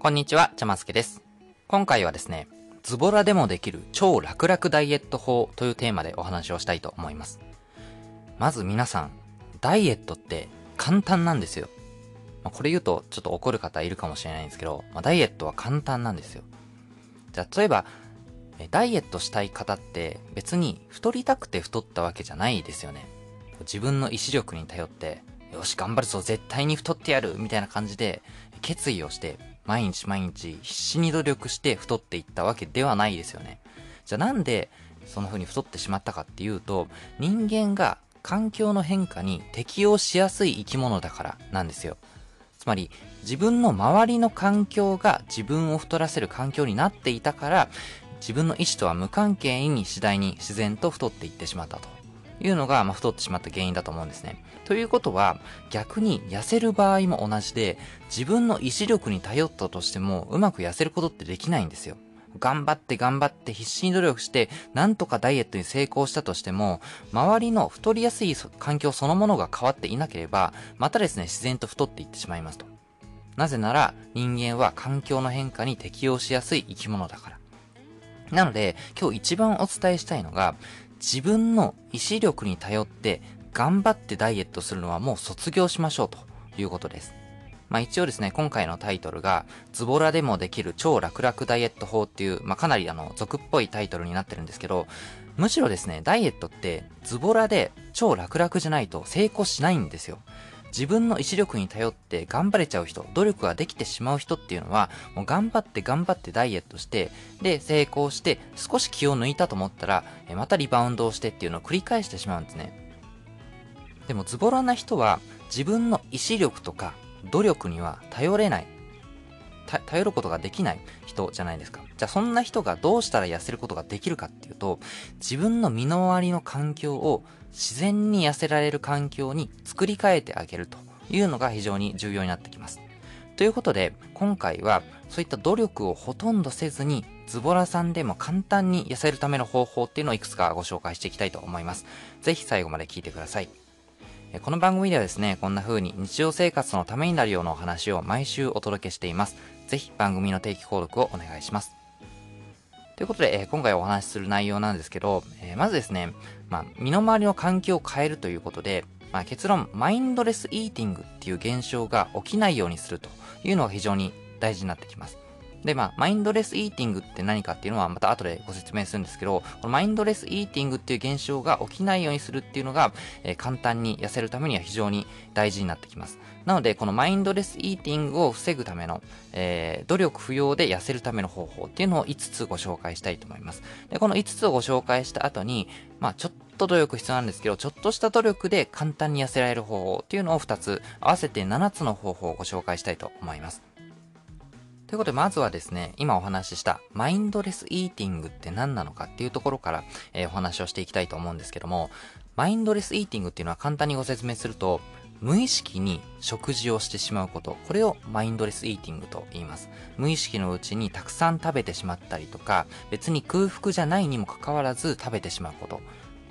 こんにちは、ちゃますけです。今回はですね、ズボラでもできる超楽々ダイエット法というテーマでお話をしたいと思います。まず皆さん、ダイエットって簡単なんですよ。まあ、これ言うとちょっと怒る方いるかもしれないんですけど、まあ、ダイエットは簡単なんですよ。じゃあ、例えば、ダイエットしたい方って別に太りたくて太ったわけじゃないですよね。自分の意志力に頼って、よし、頑張るぞ、絶対に太ってやるみたいな感じで、決意をして、毎日毎日必死に努力して太っていったわけではないですよね。じゃあなんでそんな風に太ってしまったかっていうと、人間が環境の変化に適応しやすい生き物だからなんですよ。つまり、自分の周りの環境が自分を太らせる環境になっていたから、自分の意思とは無関係に次第に自然と太っていってしまったというのが、まあ、太ってしまった原因だと思うんですね。ということは、逆に痩せる場合も同じで、自分の意志力に頼ったとしても、うまく痩せることってできないんですよ。頑張って頑張って必死に努力して、なんとかダイエットに成功したとしても、周りの太りやすい環境そのものが変わっていなければ、またですね、自然と太っていってしまいますと。なぜなら、人間は環境の変化に適応しやすい生き物だから。なので、今日一番お伝えしたいのが、自分の意志力に頼って頑張ってダイエットするのはもう卒業しましょうということです。まあ一応ですね、今回のタイトルが、ズボラでもできる超楽々ダイエット法っていう、まあかなりあの、俗っぽいタイトルになってるんですけど、むしろですね、ダイエットってズボラで超楽々じゃないと成功しないんですよ。自分の意志力に頼って頑張れちゃう人、努力ができてしまう人っていうのは、もう頑張って頑張ってダイエットして、で、成功して、少し気を抜いたと思ったら、またリバウンドをしてっていうのを繰り返してしまうんですね。でもズボラな人は、自分の意志力とか努力には頼れない。頼ることができない人じゃないですか。じゃあそんな人がどうしたら痩せることができるかっていうと、自分の身の回りの環境を自然に痩せられる環境に作り変えてあげるというのが非常に重要になってきます。ということで、今回はそういった努力をほとんどせずに、ズボラさんでも簡単に痩せるための方法っていうのをいくつかご紹介していきたいと思います。ぜひ最後まで聞いてください。この番組ではですね、こんな風に日常生活のためになるようなお話を毎週お届けしています。ぜひ番組の定期購読をお願いします。ということで、えー、今回お話しする内容なんですけど、えー、まずですね、まあ、身の回りの環境を変えるということで、まあ、結論、マインドレスイーティングっていう現象が起きないようにするというのが非常に大事になってきます。で、まあ、マインドレスイーティングって何かっていうのはまた後でご説明するんですけど、このマインドレスイーティングっていう現象が起きないようにするっていうのが、えー、簡単に痩せるためには非常に大事になってきます。なので、このマインドレスイーティングを防ぐための、えー、努力不要で痩せるための方法っていうのを5つご紹介したいと思います。で、この5つをご紹介した後に、まあ、ちょっと努力必要なんですけど、ちょっとした努力で簡単に痩せられる方法っていうのを2つ、合わせて7つの方法をご紹介したいと思います。ということで、まずはですね、今お話ししたマインドレスイーティングって何なのかっていうところから、えー、お話をしていきたいと思うんですけども、マインドレスイーティングっていうのは簡単にご説明すると、無意識に食事をしてしまうこと、これをマインドレスイーティングと言います。無意識のうちにたくさん食べてしまったりとか、別に空腹じゃないにもかかわらず食べてしまうこと。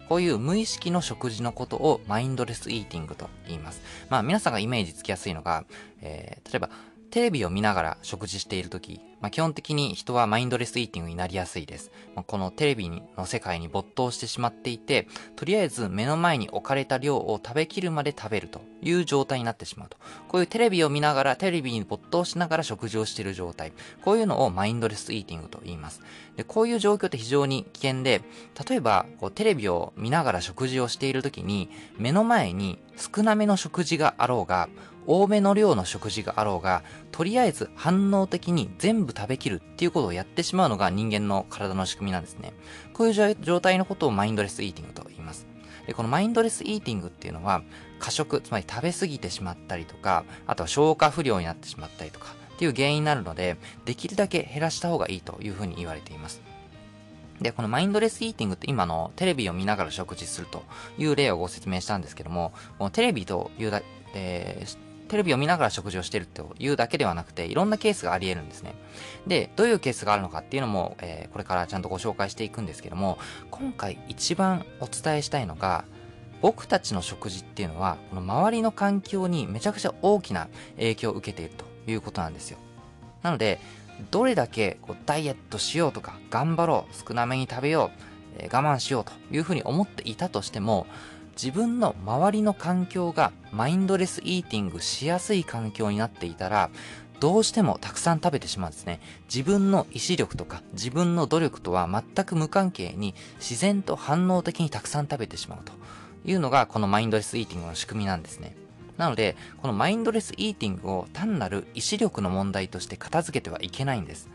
こういう無意識の食事のことをマインドレスイーティングと言います。まあ皆さんがイメージつきやすいのが、えー、例えばテレビを見ながら食事しているとき、まあ、基本的に人はマインドレスイーティングになりやすいです。まあ、このテレビの世界に没頭してしまっていて、とりあえず目の前に置かれた量を食べきるまで食べるという状態になってしまうと。こういうテレビを見ながら、テレビに没頭しながら食事をしている状態。こういうのをマインドレスイーティングと言います。で、こういう状況って非常に危険で、例えば、こうテレビを見ながら食事をしているときに、目の前に少なめの食事があろうが、多めの量の食事があろうが、とりあえず反応的に全部食べきるっていうことをやってしまうのが人間の体の仕組みなんですね。こういう状態のことをマインドレスイーティングと言います。で、このマインドレスイーティングっていうのは、過食、つまり食べ過ぎてしまったりとか、あとは消化不良になってしまったりとか、っていう原因になるので、できるだけ減らした方がいいというふうに言われています。で、このマインドレスイーティングって今のテレビを見ながら食事するという例をご説明したんですけども、このテレビというだ、えー、テレビを見ながら食事をしてるというだけではなくて、いろんなケースがあり得るんですね。で、どういうケースがあるのかっていうのも、えー、これからちゃんとご紹介していくんですけども、今回一番お伝えしたいのが、僕たちの食事っていうのは、この周りの環境にめちゃくちゃ大きな影響を受けているということなんですよ。なので、どれだけこうダイエットしようとか、頑張ろう、少なめに食べよう、えー、我慢しようというふうに思っていたとしても、自分の周りの環境がマインドレスイーティングしやすい環境になっていたら、どうしてもたくさん食べてしまうんですね。自分の意志力とか自分の努力とは全く無関係に自然と反応的にたくさん食べてしまうというのがこのマインドレスイーティングの仕組みなんですね。なので、このマインドレスイーティングを単なる意志力の問題として片付けてはいけないんです。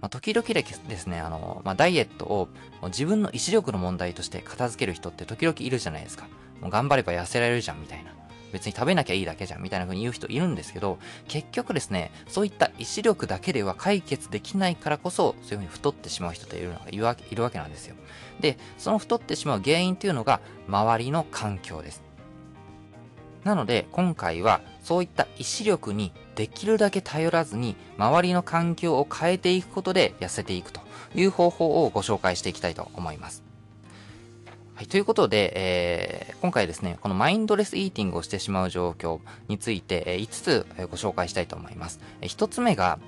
まあ、時々ですね、あの、まあ、ダイエットを自分の意志力の問題として片付ける人って時々いるじゃないですか。もう頑張れば痩せられるじゃんみたいな。別に食べなきゃいいだけじゃんみたいな風に言う人いるんですけど、結局ですね、そういった意志力だけでは解決できないからこそ、そういう風に太ってしまう人っているのがいるわけなんですよ。で、その太ってしまう原因というのが、周りの環境です。なので、今回はそういった意志力にできるだけ頼らずに、周りの環境を変えていくことで痩せていくという方法をご紹介していきたいと思います。はい、ということで、えー、今回ですね、このマインドレスイーティングをしてしまう状況について、え5つご紹介したいと思います。1つ目が、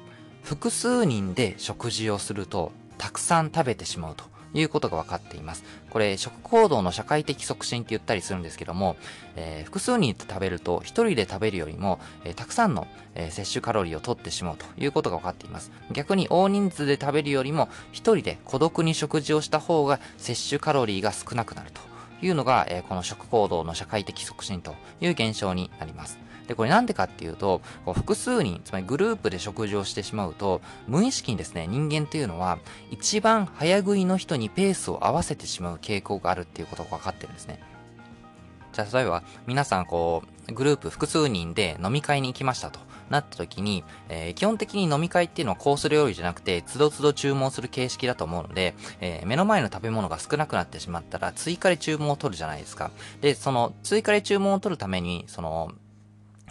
複数人で食事をすると、たくさん食べてしまうということが分かっています。これ、食行動の社会的促進って言ったりするんですけども、えー、複数人で食べると、一人で食べるよりも、えー、たくさんの、えー、摂取カロリーを取ってしまうということが分かっています。逆に大人数で食べるよりも、一人で孤独に食事をした方が摂取カロリーが少なくなるというのが、え、この食行動の社会的促進という現象になります。で、これなんでかっていうと、こう複数人、つまりグループで食事をしてしまうと、無意識にですね、人間っていうのは、一番早食いの人にペースを合わせてしまう傾向があるっていうことが分かってるんですね。じゃあ、例えば、皆さん、こう、グループ複数人で飲み会に行きましたと。なった時に、えー、基本的に飲み会っていうのはコース料理じゃなくて、つどつど注文する形式だと思うので、えー、目の前の食べ物が少なくなってしまったら、追加で注文を取るじゃないですか。で、その、追加で注文を取るために、その、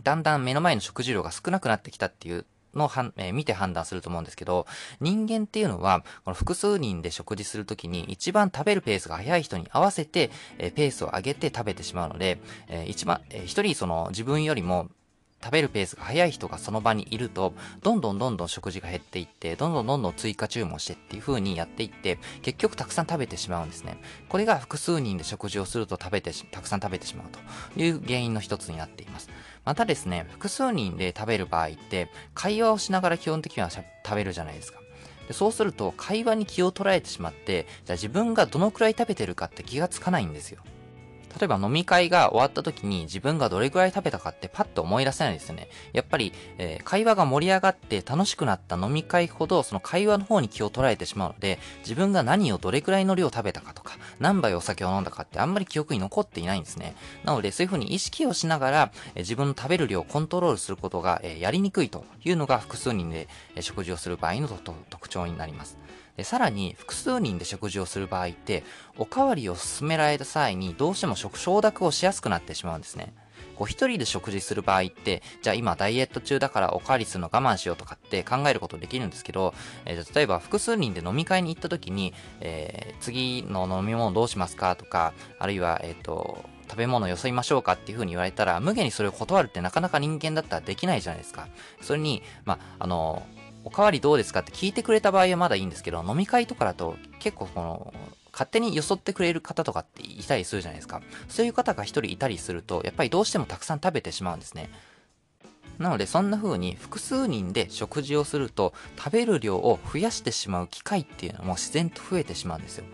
だんだん目の前の食事量が少なくなってきたっていうのをえー、見て判断すると思うんですけど、人間っていうのは、この複数人で食事するときに一番食べるペースが速い人に合わせて、えー、ペースを上げて食べてしまうので、えー、一番、えー、一人その自分よりも食べるペースが速い人がその場にいると、どんどんどんどん食事が減っていって、どんどんどんどん追加注文してっていう風にやっていって、結局たくさん食べてしまうんですね。これが複数人で食事をすると食べてたくさん食べてしまうという原因の一つになっています。またですね、複数人で食べる場合って、会話をしながら基本的には食べるじゃないですか。でそうすると、会話に気を取られてしまって、じゃあ自分がどのくらい食べてるかって気がつかないんですよ。例えば飲み会が終わった時に自分がどれくらい食べたかってパッと思い出せないですよね。やっぱり、えー、会話が盛り上がって楽しくなった飲み会ほどその会話の方に気を取られてしまうので、自分が何をどれくらいの量食べたかとか、何杯お酒を飲んだかってあんまり記憶に残っていないんですね。なのでそういう風に意識をしながら、えー、自分の食べる量をコントロールすることが、えー、やりにくいというのが複数人で、え食事をする場合の特徴になります。さらに複数人で食事をする場合っておかわりを勧められた際にどうしても食承諾をしやすくなってしまうんですねこう一人で食事する場合って、じゃあ今ダイエット中だからおかわりするの我慢しようとかって考えることできるんですけど、えー、例えば複数人で飲み会に行った時に、えー、次の飲み物どうしますかとか、あるいは、えっ、ー、と、食べ物よそいましょうかっていう風に言われたら、無限にそれを断るってなかなか人間だったらできないじゃないですか。それに、まあ、あの、おかわりどうですかって聞いてくれた場合はまだいいんですけど、飲み会とかだと結構この、勝手によそってくれる方とかっていたりするじゃないですか。そういう方が一人いたりすると、やっぱりどうしてもたくさん食べてしまうんですね。なのでそんな風に複数人で食事をすると食べる量を増やしてしまう機会っていうのも自然と増えてしまうんですよ。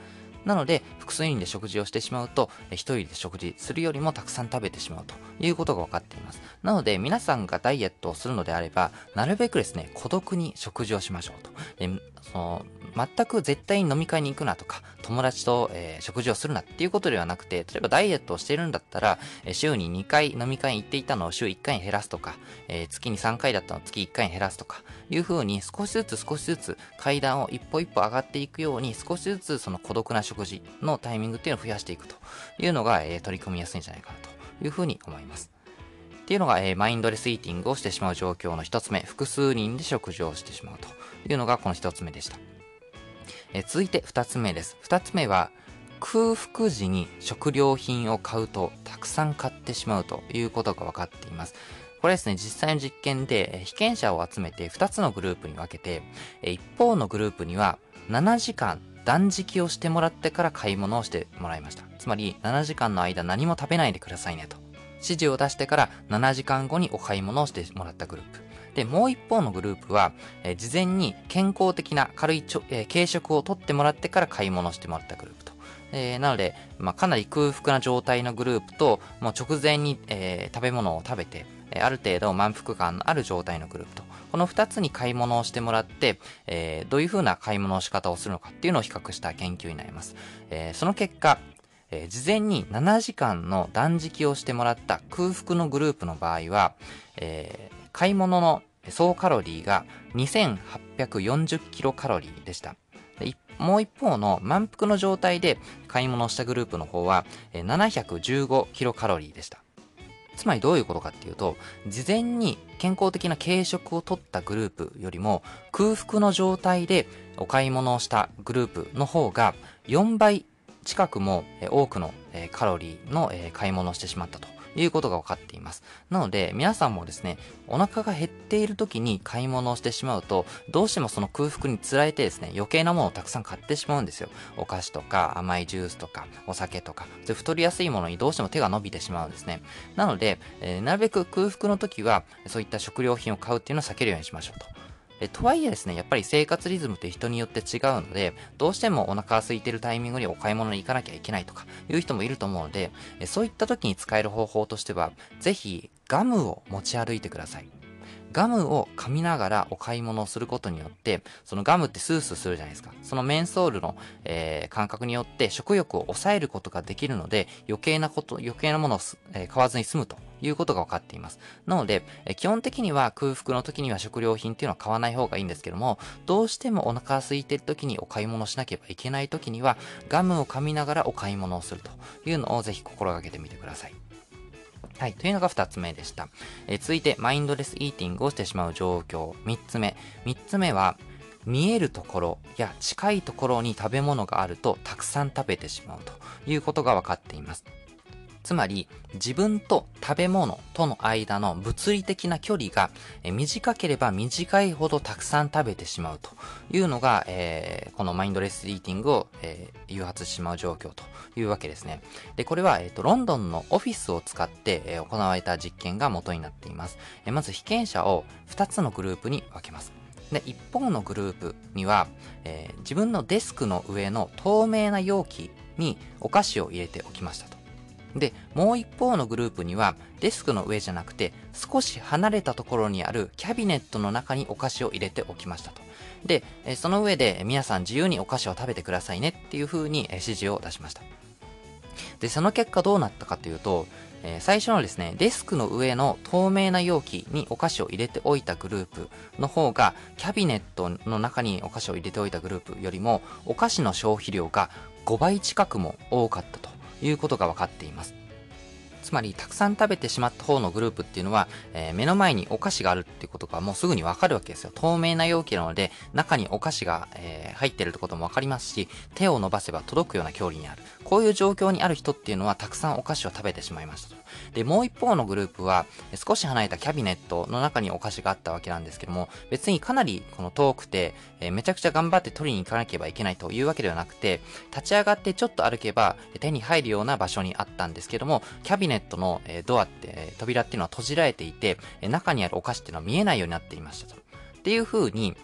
なので、複数人で食事をしてしまうと、一人で食事するよりもたくさん食べてしまうということが分かっています。なので、皆さんがダイエットをするのであれば、なるべくですね、孤独に食事をしましょうと。その全く絶対に飲み会に行くなとか、友達と、えー、食事をするなっていうことではなくて、例えばダイエットをしてるんだったら、え、週に2回飲み会に行っていたのを週1回に減らすとか、えー、月に3回だったのを月1回に減らすとか、いう風に少しずつ少しずつ階段を一歩一歩上がっていくように、少しずつその孤独な食事のタイミングっていうのを増やしていくと。いうのが、え取り組みやすいんじゃないかなというふうに思います。っていうのが、えー、マインドレスイーティングをしてしまう状況の一つ目、複数人で食事をしてしまうと。というのがこの一つ目でした。え続いて二つ目です。二つ目は、空腹時に食料品を買うとたくさん買ってしまうということが分かっています。これですね、実際の実験で被験者を集めて2つのグループに分けて、一方のグループには7時間断食をしてもらってから買い物をしてもらいました。つまり7時間の間何も食べないでくださいねと。指示を出してから7時間後にお買い物をしてもらったグループ。で、もう一方のグループは、えー、事前に健康的な軽いちょ、えー、軽食をとってもらってから買い物してもらったグループと。えー、なので、まあ、かなり空腹な状態のグループと、もう直前に、え、食べ物を食べて、えある程度満腹感のある状態のグループと。この2つに買い物をしてもらって、えー、どういう風な買い物の仕方をするのかっていうのを比較した研究になります。えー、その結果、えー、事前に7時間の断食をしてもらった空腹のグループの場合は、えー、買い物の総カロリーが2840キロカロリーでした。もう一方の満腹の状態で買い物をしたグループの方は715キロカロリーでした。つまりどういうことかっていうと、事前に健康的な軽食を取ったグループよりも空腹の状態でお買い物をしたグループの方が4倍近くも多くのカロリーの買い物をしてしまったということが分かっています。なので、皆さんもですね、お腹が減っている時に買い物をしてしまうと、どうしてもその空腹につられてですね、余計なものをたくさん買ってしまうんですよ。お菓子とか甘いジュースとかお酒とか、そう太りやすいものにどうしても手が伸びてしまうんですね。なので、えー、なるべく空腹の時は、そういった食料品を買うっていうのを避けるようにしましょうと。えとはいえですね、やっぱり生活リズムって人によって違うので、どうしてもお腹空いてるタイミングにお買い物に行かなきゃいけないとかいう人もいると思うので、そういった時に使える方法としては、ぜひガムを持ち歩いてください。ガムを噛みながらお買い物をすることによって、そのガムってスースーするじゃないですか。そのメンソールの、えー、感覚によって食欲を抑えることができるので、余計なこと、余計なものを、えー、買わずに済むということが分かっています。なので、え、基本的には空腹の時には食料品っていうのは買わない方がいいんですけども、どうしてもお腹が空いてる時にお買い物しなければいけない時には、ガムを噛みながらお買い物をするというのをぜひ心がけてみてください。はい。というのが二つ目でした。え続いて、マインドレスイーティングをしてしまう状況。三つ目。三つ目は、見えるところや近いところに食べ物があるとたくさん食べてしまうということが分かっています。つまり、自分と食べ物との間の物理的な距離が短ければ短いほどたくさん食べてしまうというのが、えー、このマインドレスイーティングを、えー、誘発してしまう状況というわけですね。で、これは、え、ー、と、ロンドンのオフィスを使って、え行われた実験が元になっています。えまず被験者を2つのグループに分けます。で、一方のグループには、え自分のデスクの上の透明な容器にお菓子を入れておきましたと。で、もう一方のグループには、デスクの上じゃなくて、少し離れたところにあるキャビネットの中にお菓子を入れておきましたと。で、その上で皆さん自由にお菓子を食べてくださいねっていう風に指示を出しました。で、その結果どうなったかというと、え最初のですね、デスクの上の透明な容器にお菓子を入れておいたグループの方が、キャビネットの中にお菓子を入れておいたグループよりも、お菓子の消費量が5倍近くも多かったということが分かっています。つまり、たくさん食べてしまった方のグループっていうのは、えー、目の前にお菓子があるっていうことがもうすぐにわかるわけですよ。透明な容器なので、中にお菓子が、えー、入ってるってこともわかりますし、手を伸ばせば届くような距離にある。こういう状況にある人っていうのは、たくさんお菓子を食べてしまいましたと。で、もう一方のグループは、少し離れたキャビネットの中にお菓子があったわけなんですけども、別にかなりこの遠くて、えー、めちゃくちゃ頑張って取りに行かなければいけないというわけではなくて、立ち上がってちょっと歩けば手に入るような場所にあったんですけども、キャビネットの、ドアって、扉っていうのは閉じられていて、中にあるお菓子っていうのは見えないようになっていましたと。っていう風に、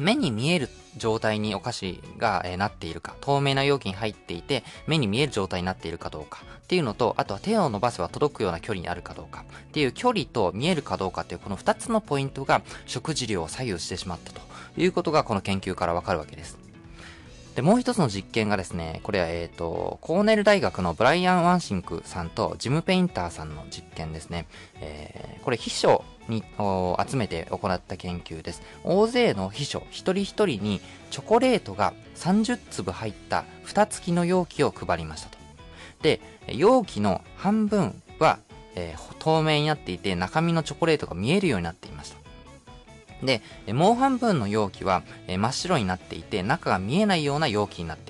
目に見える状態にお菓子が、えー、なっているか、透明な容器に入っていて、目に見える状態になっているかどうかっていうのと、あとは手を伸ばせば届くような距離にあるかどうかっていう距離と見えるかどうかっていうこの2つのポイントが食事量を左右してしまったということがこの研究からわかるわけです。で、もう一つの実験がですね、これは、えっ、ー、と、コーネル大学のブライアン・ワンシンクさんとジム・ペインターさんの実験ですね。えー、これ、秘書を集めて行った研究です。大勢の秘書一人一人にチョコレートが30粒入った蓋付きの容器を配りましたと。で、容器の半分は、えー、透明になっていて中身のチョコレートが見えるようになっていました。で、もう半分の容器は、えー、真っ白になっていて中が見えないような容器になっていましたと。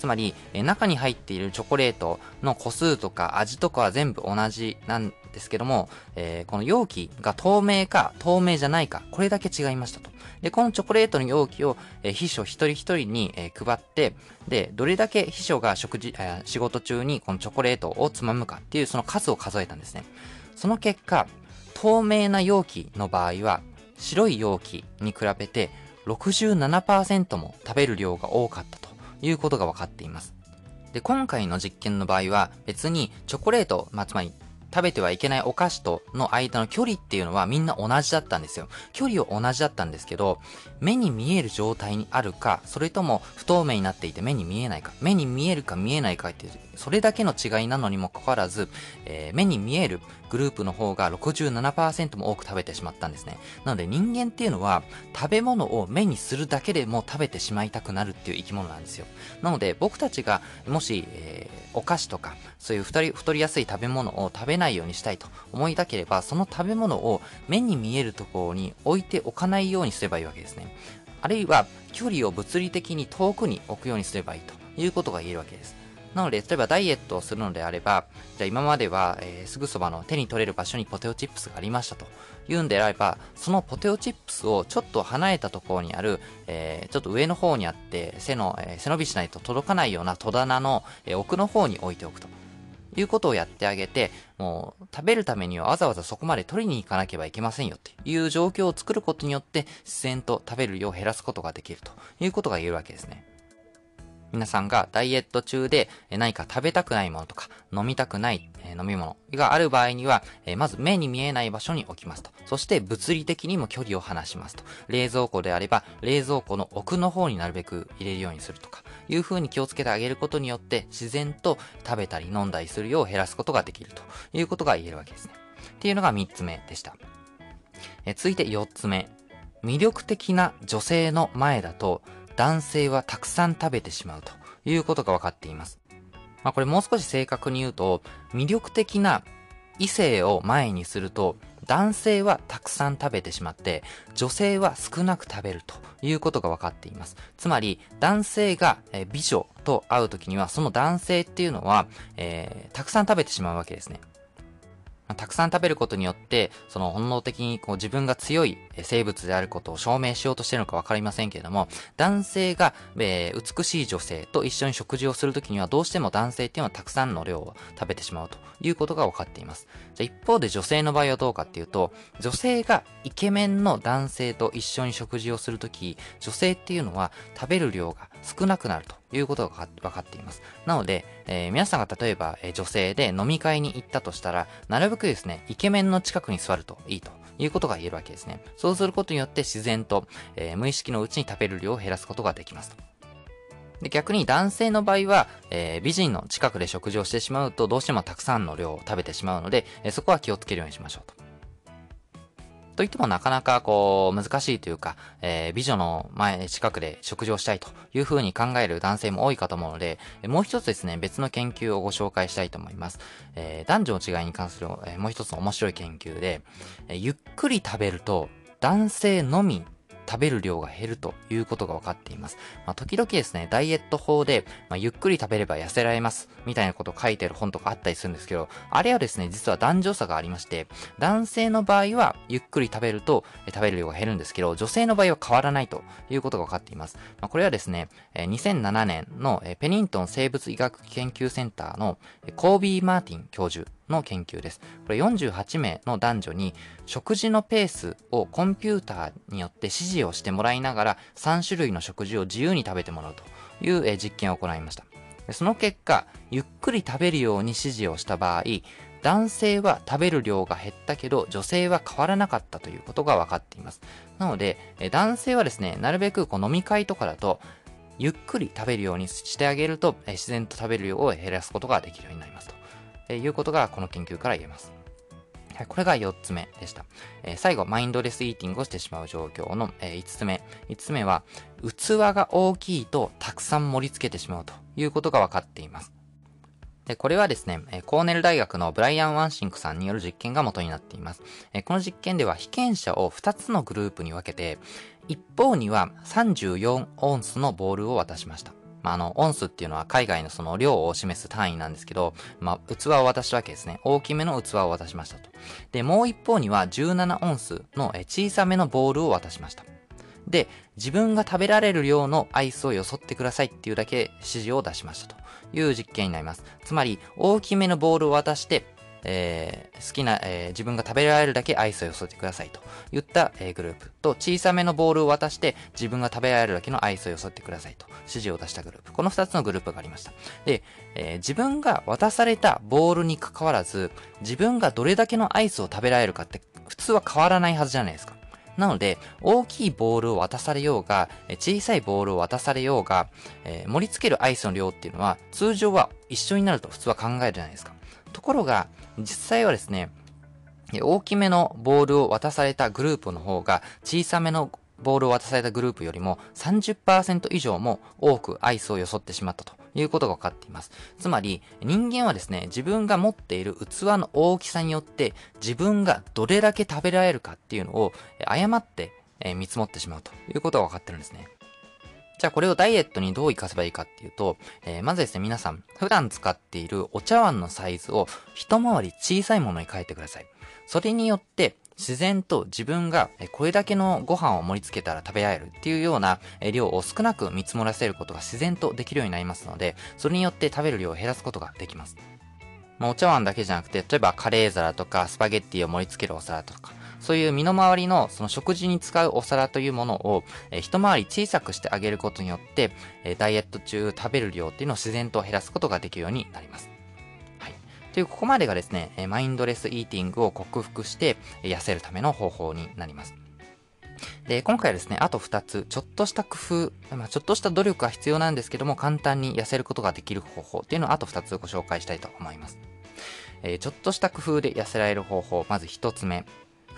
つまり、え中に入っているチョコレートの個数とか味とかは全部同じなんですけども、えー、この容器が透明か透明じゃないか、これだけ違いましたと。で、このチョコレートの容器を、えー、秘書一人一人に、えー、配って、で、どれだけ秘書が食事、えー、仕事中にこのチョコレートをつまむかっていうその数を数えたんですね。その結果、透明な容器の場合は、白い容器に比べて67%も食べる量が多かったということが分かっています。で、今回の実験の場合は別にチョコレート、まあ、つまり食べてはいけないお菓子との間の距離っていうのはみんな同じだったんですよ。距離は同じだったんですけど、目に見える状態にあるか、それとも不透明になっていて目に見えないか、目に見えるか見えないかっていう、それだけの違いなのにもかかわらず、えー、目に見えるグループの方が67%も多く食べてしまったんですね。なので人間っていうのは食べ物を目にするだけでも食べてしまいたくなるっていう生き物なんですよ。なので僕たちがもし、えー、お菓子とかそういう太り太りやすい食べ物を食べないようにしたいと思いたければ、その食べ物を目に見えるところに置いておかないようにすればいいわけですね。あるいは、距離を物理的に遠くに置くようにすればいいということが言えるわけです。なので、例えばダイエットをするのであれば、じゃあ今までは、えー、すぐそばの手に取れる場所にポテトチップスがありましたというんであれば、そのポテトチップスをちょっと離れたところにある、えー、ちょっと上の方にあって、背の、えー、背伸びしないと届かないような戸棚の、え奥の方に置いておくと。いうことをやってあげて、もう食べるためにはわざわざそこまで取りに行かなければいけませんよっていう状況を作ることによって自然と食べる量を減らすことができるということが言えるわけですね。皆さんがダイエット中で何か食べたくないものとか飲みたくない飲み物がある場合には、まず目に見えない場所に置きますと。そして物理的にも距離を離しますと。冷蔵庫であれば冷蔵庫の奥の方になるべく入れるようにするとか、いう風に気をつけてあげることによって自然と食べたり飲んだりするよう減らすことができるということが言えるわけですね。っていうのが3つ目でした。え続いて4つ目。魅力的な女性の前だと男性はたくさん食べてしまうということが分かっています。まあこれもう少し正確に言うと、魅力的な異性を前にすると、男性はたくさん食べてしまって、女性は少なく食べるということが分かっています。つまり、男性が美女と会う時には、その男性っていうのは、えー、たくさん食べてしまうわけですね。まあ、たくさん食べることによって、その本能的にこう自分が強い生物であることを証明しようとしているのかわかりませんけれども、男性が、えー、美しい女性と一緒に食事をするときにはどうしても男性っていうのはたくさんの量を食べてしまうということが分かっています。じゃ一方で女性の場合はどうかっていうと、女性がイケメンの男性と一緒に食事をするとき、女性っていうのは食べる量が少なくなるということが分かっています。なので、えー、皆さんが例えば、えー、女性で飲み会に行ったとしたら、なるべくですね、イケメンの近くに座るといいということが言えるわけですね。そうすることによって自然と、えー、無意識のうちに食べる量を減らすことができますと。で逆に男性の場合は、えー、美人の近くで食事をしてしまうとどうしてもたくさんの量を食べてしまうので、えー、そこは気をつけるようにしましょうと。といってもなかなかこう難しいというか、えー、美女の前近くで食事をしたいというふうに考える男性も多いかと思うので、もう一つですね、別の研究をご紹介したいと思います。えー、男女の違いに関する、えー、もう一つの面白い研究で、えゆっくり食べると男性のみ食べる量が減るということが分かっています。まあ、時々ですね、ダイエット法で、まあ、ゆっくり食べれば痩せられます、みたいなことを書いてる本とかあったりするんですけど、あれはですね、実は男女差がありまして、男性の場合はゆっくり食べるとえ食べる量が減るんですけど、女性の場合は変わらないということが分かっています。まあ、これはですね、え2007年のえペニントン生物医学研究センターのコービー・マーティン教授の研究です。これ48名の男女に食事のペースをコンピューターによって指示をしてもらいながら3種類の食事を自由に食べてもらうという実験を行いました。その結果、ゆっくり食べるように指示をした場合、男性は食べる量が減ったけど、女性は変わらなかったということが分かっています。なので、男性はですね、なるべくこう飲み会とかだと、ゆっくり食べるようにしてあげると、自然と食べる量を減らすことができるようになりますと。えいうことがこの研究から言えます。はい、これが4つ目でした。え、最後、 mindless eating をしてしまう状況の、え、5つ目。5つ目は、器が大きいとたくさん盛り付けてしまうということが分かっています。で、これはですね、コーネル大学のブライアン・ワンシンクさんによる実験が元になっています。この実験では被験者を2つのグループに分けて、一方には34オンスのボールを渡しました。まあ、あの、オンスっていうのは海外のその量を示す単位なんですけど、まあ、器を渡したわけですね。大きめの器を渡しましたと。で、もう一方には17オンスの小さめのボールを渡しました。で、自分が食べられる量のアイスをよそってくださいっていうだけ指示を出しましたという実験になります。つまり、大きめのボールを渡して、えー、好きな、えー、自分が食べられるだけアイスをよそってくださいと言った、えー、グループと小さめのボールを渡して自分が食べられるだけのアイスをよそってくださいと指示を出したグループ。この2つのグループがありました。で、え、自分が渡されたボールに関わらず自分がどれだけのアイスを食べられるかって普通は変わらないはずじゃないですか。なので、大きいボールを渡されようが、小さいボールを渡されようが、え、盛り付けるアイスの量っていうのは、通常は一緒になると普通は考えるじゃないですか。ところが、実際はですね、大きめのボールを渡されたグループの方が小さめのボールを渡されたグループよりも30%以上も多くアイスをよそってしまったということが分かっています。つまり人間はですね、自分が持っている器の大きさによって自分がどれだけ食べられるかっていうのを誤って見積もってしまうということが分かってるんですね。じゃあこれをダイエットにどう活かせばいいかっていうと、えー、まずですね、皆さん、普段使っているお茶碗のサイズを一回り小さいものに変えてください。それによって、自然と自分がこれだけのご飯を盛り付けたら食べられるっていうような量を少なく見積もらせることが自然とできるようになりますので、それによって食べる量を減らすことができます。まあ、お茶碗だけじゃなくて、例えばカレー皿とかスパゲッティを盛り付けるお皿とか、そういう身の回りのその食事に使うお皿というものを、え一回り小さくしてあげることによって、えダイエット中食べる量っていうのを自然と減らすことができるようになります。はい。という、ここまでがですね、マインドレスイーティングを克服して痩せるための方法になります。で、今回はですね、あと2つ、ちょっとした工夫、まあ、ちょっとした努力が必要なんですけども、簡単に痩せることができる方法っていうのをあと2つご紹介したいと思います。えー、ちょっとした工夫で痩せられる方法、まず1つ目。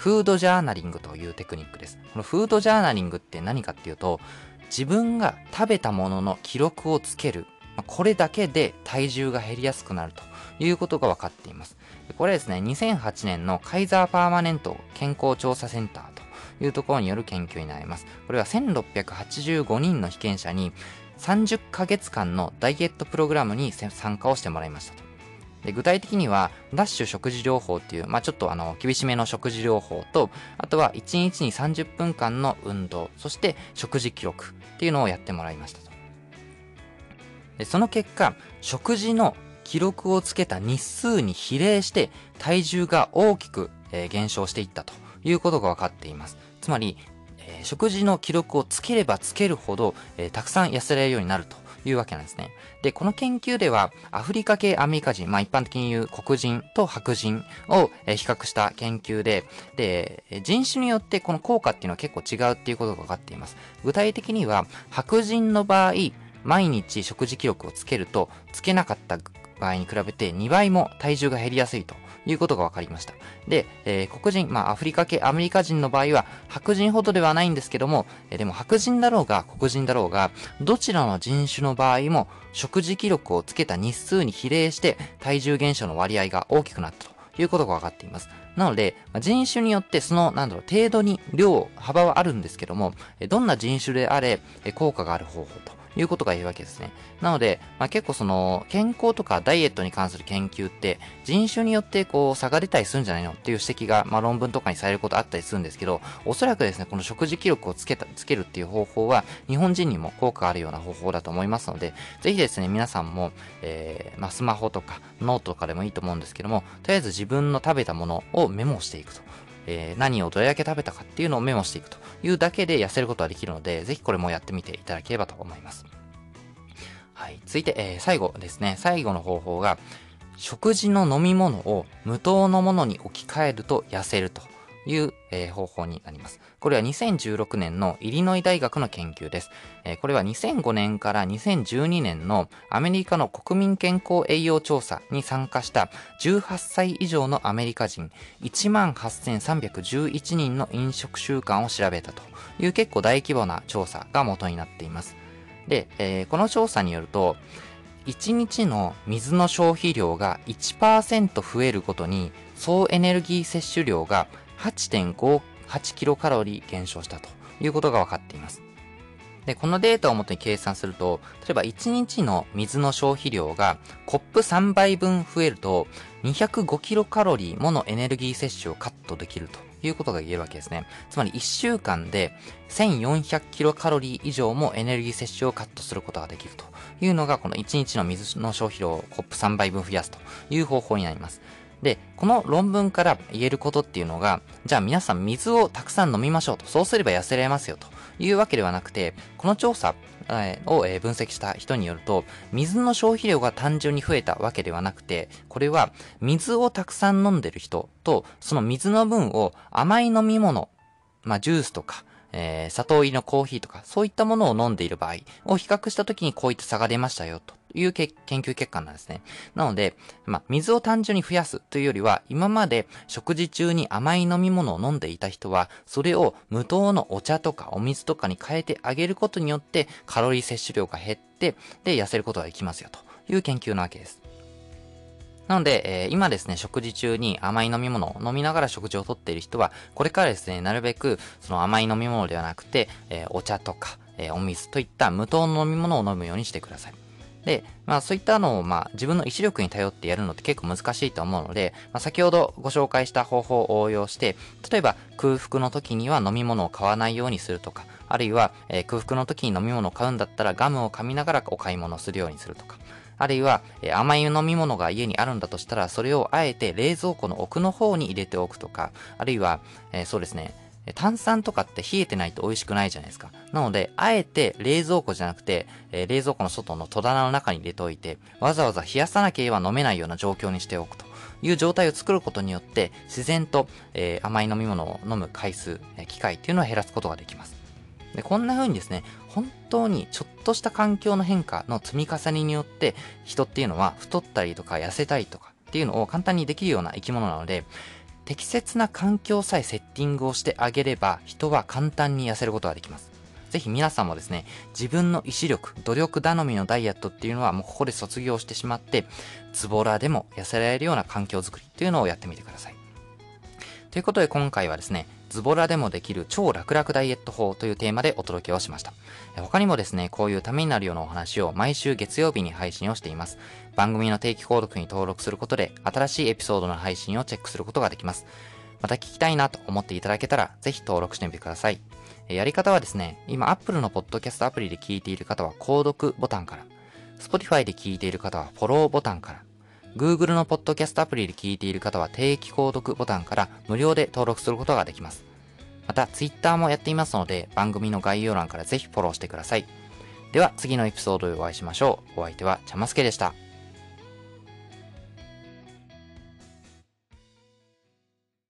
フードジャーナリングというテクニックです。このフードジャーナリングって何かっていうと、自分が食べたものの記録をつける。これだけで体重が減りやすくなるということが分かっています。これですね、2008年のカイザーパーマネント健康調査センターというところによる研究になります。これは1685人の被験者に30ヶ月間のダイエットプログラムに参加をしてもらいましたと。で具体的には、ダッシュ食事療法っていう、まあ、ちょっとあの、厳しめの食事療法と、あとは1日に30分間の運動、そして食事記録っていうのをやってもらいましたと。でその結果、食事の記録をつけた日数に比例して体重が大きく、え、減少していったということが分かっています。つまり、え、食事の記録をつければつけるほど、え、たくさん痩せられるようになるというわけなんですね。で、この研究では、アフリカ系アメリカ人、まあ一般的に言う黒人と白人を比較した研究で、で、人種によってこの効果っていうのは結構違うっていうことが分かっています。具体的には、白人の場合、毎日食事記録をつけると、つけなかった場合に比べて2倍も体重が減りやすいということが分かりました。で、えー、黒人、まあ、アフリカ系、アメリカ人の場合は、白人ほどではないんですけども、えー、でも白人だろうが黒人だろうが、どちらの人種の場合も、食事記録をつけた日数に比例して、体重減少の割合が大きくなったということが分かっています。なので、人種によってその、なんだろう、程度に量、幅はあるんですけども、どんな人種であれ、効果がある方法ということが言うわけですね。なので、まあ、結構その、健康とかダイエットに関する研究って、人種によってこう、差が出たりするんじゃないのっていう指摘が、まあ、論文とかにされることあったりするんですけど、おそらくですね、この食事記録をつけた、つけるっていう方法は、日本人にも効果あるような方法だと思いますので、ぜひですね、皆さんも、えー、まあ、スマホとか、ノートとかでもいいと思うんですけども、とりあえず自分の食べたものをメモしていくと。えー、何をどれだけ食べたかっていうのをメモしていくというだけで痩せることができるので、ぜひこれもやってみていただければと思います。はい。続いて、えー、最後ですね。最後の方法が、食事の飲み物を無糖のものに置き換えると痩せるという、えー、方法になります。これは2016年のイリノイ大学の研究です。えー、これは2005年から2012年のアメリカの国民健康栄養調査に参加した18歳以上のアメリカ人18,311人の飲食習慣を調べたという結構大規模な調査が元になっています。で、えー、この調査によると、1日の水の消費量が1%増えるごとに、総エネルギー摂取量が8.58キロカロリー減少したということが分かっています。で、このデータをもとに計算すると、例えば1日の水の消費量がコップ3杯分増えると、205キロカロリーものエネルギー摂取をカットできるということが言えるわけですね。つまり1週間で1400キロカロリー以上もエネルギー摂取をカットすることができるというのが、この1日の水の消費量をコップ3杯分増やすという方法になります。で、この論文から言えることっていうのが、じゃあ皆さん水をたくさん飲みましょうと。そうすれば痩せられますよというわけではなくて、この調査を分析した人によると、水の消費量が単純に増えたわけではなくて、これは水をたくさん飲んでる人と、その水の分を甘い飲み物、まあジュースとか、えー、砂糖入りのコーヒーとか、そういったものを飲んでいる場合を比較したときにこういった差が出ましたよ、という研究結果なんですね。なので、まあ、水を単純に増やすというよりは、今まで食事中に甘い飲み物を飲んでいた人は、それを無糖のお茶とかお水とかに変えてあげることによって、カロリー摂取量が減って、で、痩せることができますよ、という研究なわけです。なので、えー、今ですね、食事中に甘い飲み物を飲みながら食事をとっている人は、これからですね、なるべく、その甘い飲み物ではなくて、えー、お茶とか、えー、お水といった無糖の飲み物を飲むようにしてください。で、まあそういったのを、まあ自分の意志力に頼ってやるのって結構難しいと思うので、まあ、先ほどご紹介した方法を応用して、例えば空腹の時には飲み物を買わないようにするとか、あるいは、えー、空腹の時に飲み物を買うんだったらガムを噛みながらお買い物するようにするとか、あるいは、え甘い飲み物が家にあるんだとしたら、それをあえて冷蔵庫の奥の方に入れておくとか、あるいは、えー、そうですね、炭酸とかって冷えてないと美味しくないじゃないですか。なので、あえて冷蔵庫じゃなくて、えー、冷蔵庫の外の戸棚の中に入れておいて、わざわざ冷やさなければ飲めないような状況にしておくという状態を作ることによって、自然と、えー、甘い飲み物を飲む回数、え機会っていうのを減らすことができます。で、こんな風にですね、本当にちょっとした環境の変化の積み重ねによって、人っていうのは太ったりとか痩せたりとかっていうのを簡単にできるような生き物なので、適切な環境さえセッティングをしてあげれば、人は簡単に痩せることができます。ぜひ皆さんもですね、自分の意志力、努力頼みのダイエットっていうのはもうここで卒業してしまって、ズボラでも痩せられるような環境づくりっていうのをやってみてください。ということで今回はですね、ズボラでもできる超楽々ダイエット法というテーマでお届けをしました。他にもですね、こういうためになるようなお話を毎週月曜日に配信をしています。番組の定期購読に登録することで、新しいエピソードの配信をチェックすることができます。また聞きたいなと思っていただけたら、ぜひ登録してみてください。やり方はですね、今 Apple のポッドキャストアプリで聞いている方は購読ボタンから、Spotify で聞いている方はフォローボタンから、Google のポッドキャストアプリで聞いている方は定期購読ボタンから無料で登録することができます。また Twitter もやっていますので番組の概要欄からぜひフォローしてください。では次のエピソードでお会いしましょう。お相手はちゃますけでした。